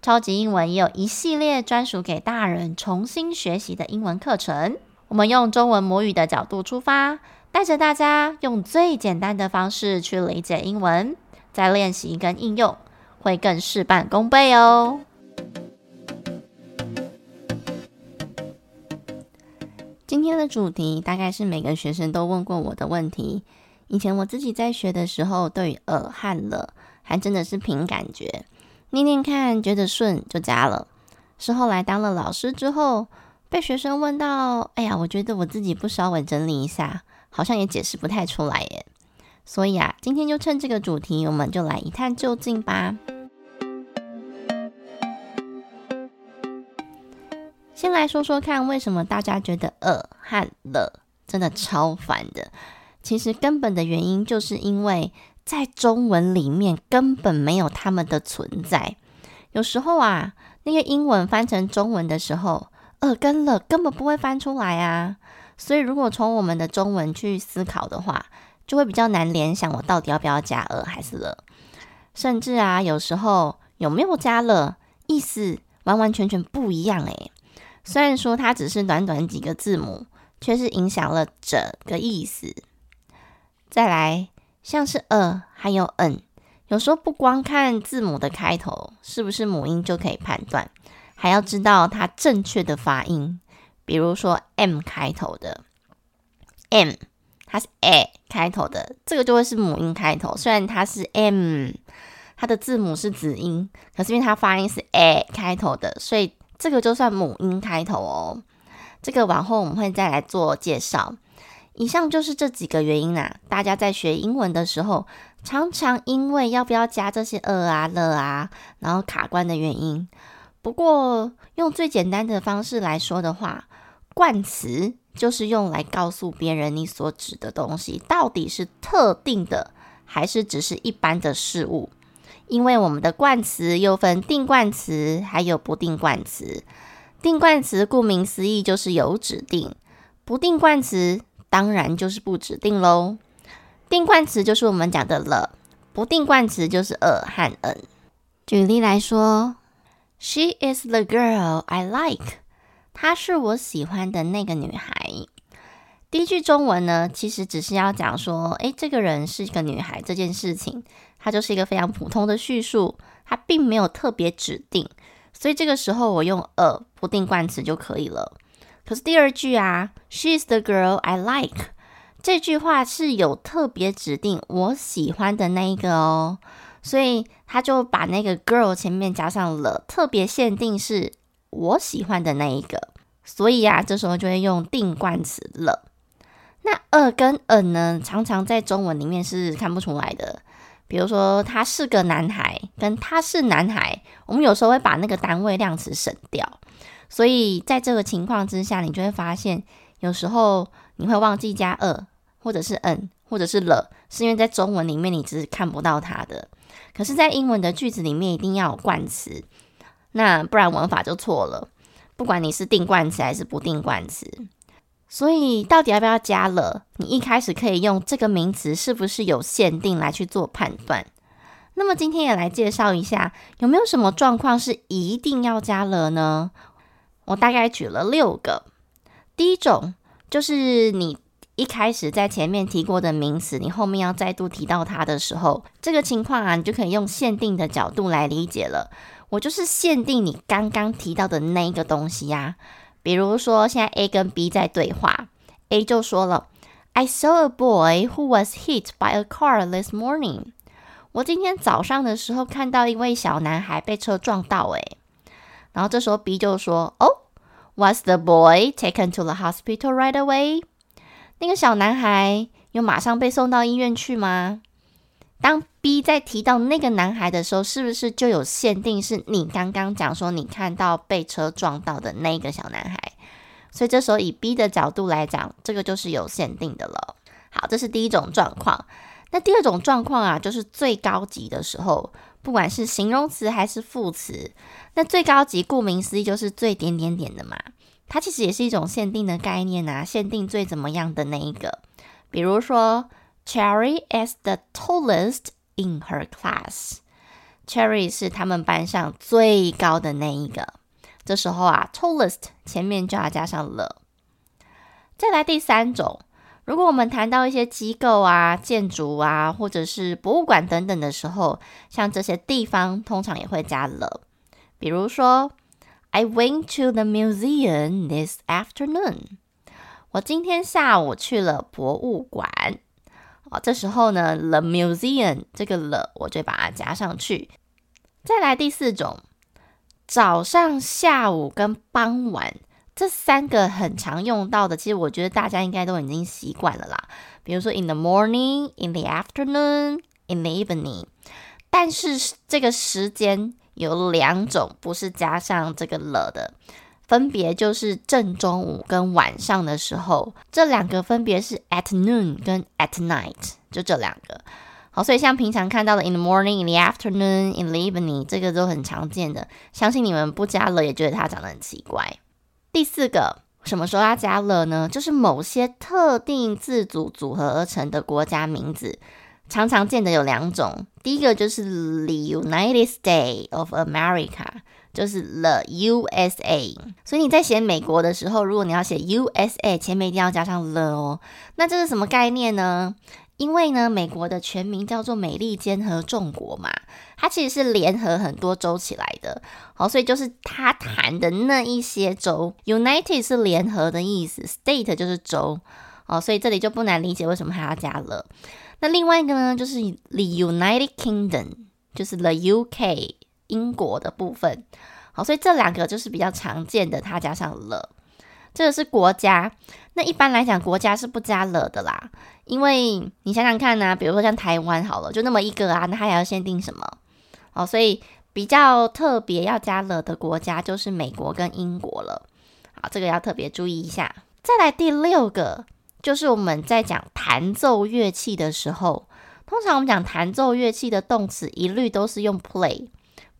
超级英文也有一系列专属给大人重新学习的英文课程。我们用中文母语的角度出发，带着大家用最简单的方式去理解英文，再练习跟应用，会更事半功倍哦。今天的主题大概是每个学生都问过我的问题。以前我自己在学的时候，对于呃和了还真的是凭感觉。念念看，觉得顺就加了。是后来当了老师之后，被学生问到：“哎呀，我觉得我自己不稍微整理一下，好像也解释不太出来耶。”所以啊，今天就趁这个主题，我们就来一探究竟吧。先来说说看，为什么大家觉得“呃”和“了”真的超烦的？其实根本的原因就是因为。在中文里面根本没有他们的存在。有时候啊，那个英文翻成中文的时候，呃跟了根本不会翻出来啊。所以如果从我们的中文去思考的话，就会比较难联想，我到底要不要加呃还是了。甚至啊，有时候有没有加了，意思完完全全不一样诶。虽然说它只是短短几个字母，却是影响了整个意思。再来。像是呃，还有嗯，有时候不光看字母的开头是不是母音就可以判断，还要知道它正确的发音。比如说 M 开头的 M，它是 A 开头的，这个就会是母音开头。虽然它是 M，它的字母是子音，可是因为它发音是 A 开头的，所以这个就算母音开头哦。这个往后我们会再来做介绍。以上就是这几个原因啦、啊。大家在学英文的时候，常常因为要不要加这些呃啊、了啊，然后卡关的原因。不过，用最简单的方式来说的话，冠词就是用来告诉别人你所指的东西到底是特定的，还是只是一般的事物。因为我们的冠词又分定冠词，还有不定冠词。定冠词顾名思义就是有指定，不定冠词。当然就是不指定喽。定冠词就是我们讲的了，不定冠词就是呃和嗯。举例来说，She is the girl I like。她是我喜欢的那个女孩。第一句中文呢，其实只是要讲说，诶，这个人是一个女孩这件事情，它就是一个非常普通的叙述，它并没有特别指定，所以这个时候我用呃不定冠词就可以了。可是第二句啊，She's the girl I like，这句话是有特别指定我喜欢的那一个哦，所以他就把那个 girl 前面加上了，特别限定是我喜欢的那一个，所以啊，这时候就会用定冠词了。那呃跟嗯呢，常常在中文里面是看不出来的，比如说他是个男孩，跟他是男孩，我们有时候会把那个单位量词省掉。所以在这个情况之下，你就会发现，有时候你会忘记加呃，或者是嗯，或者是了，是因为在中文里面你只是看不到它的。可是，在英文的句子里面一定要有冠词，那不然文法就错了。不管你是定冠词还是不定冠词，所以到底要不要加了？你一开始可以用这个名词是不是有限定来去做判断。那么今天也来介绍一下，有没有什么状况是一定要加了呢？我大概举了六个。第一种就是你一开始在前面提过的名词，你后面要再度提到它的时候，这个情况啊，你就可以用限定的角度来理解了。我就是限定你刚刚提到的那一个东西呀。比如说，现在 A 跟 B 在对话，A 就说了：“I saw a boy who was hit by a car this morning。”我今天早上的时候看到一位小男孩被车撞到，诶。然后这时候 B 就说：“哦，Was the boy taken to the hospital right away？” 那个小男孩有马上被送到医院去吗？当 B 在提到那个男孩的时候，是不是就有限定？是你刚刚讲说你看到被车撞到的那个小男孩，所以这时候以 B 的角度来讲，这个就是有限定的了。好，这是第一种状况。那第二种状况啊，就是最高级的时候，不管是形容词还是副词，那最高级顾名思义就是最点点点的嘛。它其实也是一种限定的概念啊，限定最怎么样的那一个。比如说，Cherry is the tallest in her class。Cherry 是他们班上最高的那一个。这时候啊，tallest 前面就要加上了。再来第三种。如果我们谈到一些机构啊、建筑啊，或者是博物馆等等的时候，像这些地方通常也会加了。比如说，I went to the museum this afternoon。我今天下午去了博物馆。哦，这时候呢，the museum 这个了，我就把它加上去。再来第四种，早上、下午跟傍晚。这三个很常用到的，其实我觉得大家应该都已经习惯了啦。比如说，in the morning, in the afternoon, in the evening。但是这个时间有两种，不是加上这个了的，分别就是正中午跟晚上的时候。这两个分别是 at noon 跟 at night，就这两个。好，所以像平常看到的 in the morning, in the afternoon, in the evening，这个都很常见的。相信你们不加了也觉得它长得很奇怪。第四个，什么时候要加了呢？就是某些特定字组组合而成的国家名字，常常见的有两种。第一个就是 the United States of America，就是 the USA。所以你在写美国的时候，如果你要写 USA，前面一定要加上 the 哦。那这是什么概念呢？因为呢，美国的全名叫做美利坚合众国嘛，它其实是联合很多州起来的，好，所以就是它谈的那一些州，United 是联合的意思，State 就是州，哦，所以这里就不难理解为什么还要加了。那另外一个呢，就是 the United Kingdom，就是 the UK 英国的部分，好，所以这两个就是比较常见的，它加上了。这个是国家，那一般来讲，国家是不加了的啦，因为你想想看呢、比如说像台湾好了，就那么一个啊，那它还要限定什么？哦，所以比较特别要加了的国家就是美国跟英国了。好，这个要特别注意一下。再来第六个，就是我们在讲弹奏乐器的时候，通常我们讲弹奏乐器的动词一律都是用 play，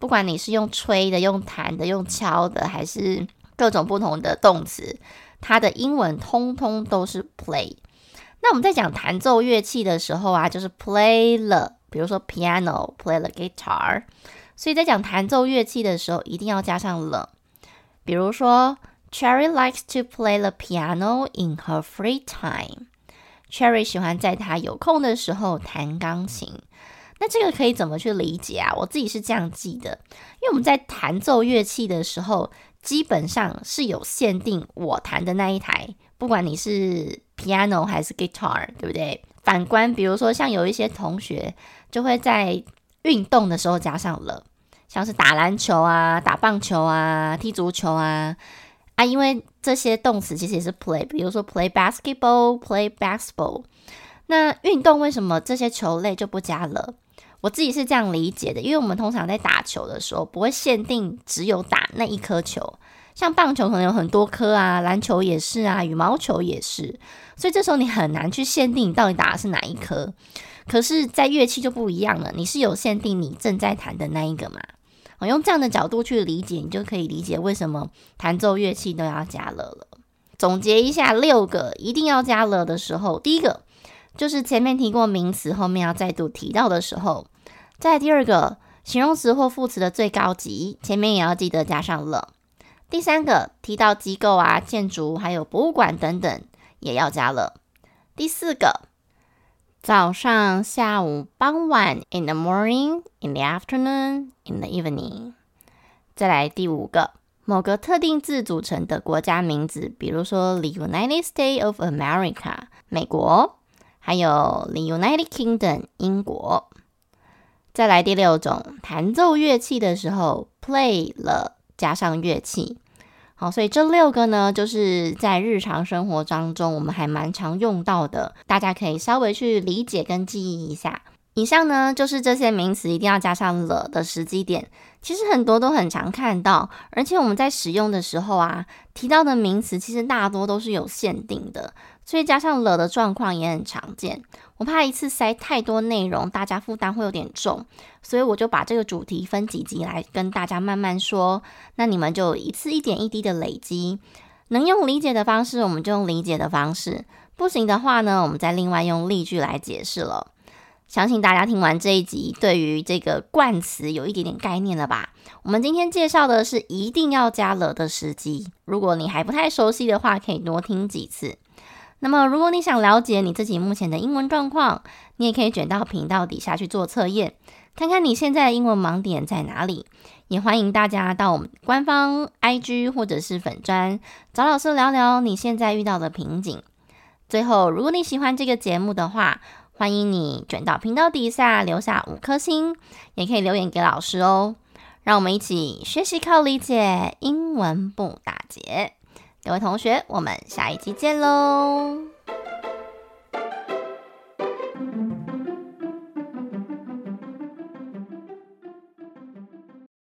不管你是用吹的、用弹的、用敲的，还是。各种不同的动词，它的英文通通都是 play。那我们在讲弹奏乐器的时候啊，就是 play 了比如说 piano，play the guitar。所以在讲弹奏乐器的时候，一定要加上了。比如说，Cherry likes to play the piano in her free time。Cherry 喜欢在她有空的时候弹钢琴。那这个可以怎么去理解啊？我自己是这样记的，因为我们在弹奏乐器的时候。基本上是有限定，我弹的那一台，不管你是 piano 还是 guitar，对不对？反观，比如说像有一些同学就会在运动的时候加上了，像是打篮球啊、打棒球啊、踢足球啊啊，因为这些动词其实也是 play，比如说 play basketball、play basketball。那运动为什么这些球类就不加了？我自己是这样理解的，因为我们通常在打球的时候，不会限定只有打那一颗球，像棒球可能有很多颗啊，篮球也是啊，羽毛球也是，所以这时候你很难去限定你到底打的是哪一颗。可是，在乐器就不一样了，你是有限定你正在弹的那一个嘛？我用这样的角度去理解，你就可以理解为什么弹奏乐器都要加了了。总结一下，六个一定要加了的时候，第一个。就是前面提过名词，后面要再度提到的时候，在第二个形容词或副词的最高级，前面也要记得加上了。第三个提到机构啊、建筑还有博物馆等等，也要加了。第四个早上、下午、傍晚，in the morning, in the afternoon, in the evening。再来第五个某个特定字组成的国家名字，比如说 the United States of America，美国。还有 the United Kingdom 英国，再来第六种弹奏乐器的时候，play 了加上乐器，好，所以这六个呢，就是在日常生活当中我们还蛮常用到的，大家可以稍微去理解跟记忆一下。以上呢，就是这些名词一定要加上了的时机点。其实很多都很常看到，而且我们在使用的时候啊，提到的名词其实大多都是有限定的，所以加上了的状况也很常见。我怕一次塞太多内容，大家负担会有点重，所以我就把这个主题分几集来跟大家慢慢说。那你们就一次一点一滴的累积，能用理解的方式，我们就用理解的方式；不行的话呢，我们再另外用例句来解释了。相信大家听完这一集，对于这个冠词有一点点概念了吧？我们今天介绍的是一定要加了的时机。如果你还不太熟悉的话，可以多听几次。那么，如果你想了解你自己目前的英文状况，你也可以卷到频道底下去做测验，看看你现在的英文盲点在哪里。也欢迎大家到我们官方 IG 或者是粉专找老师聊聊你现在遇到的瓶颈。最后，如果你喜欢这个节目的话，欢迎你卷到频道底下留下五颗星，也可以留言给老师哦。让我们一起学习靠理解，英文不打结。各位同学，我们下一期见喽！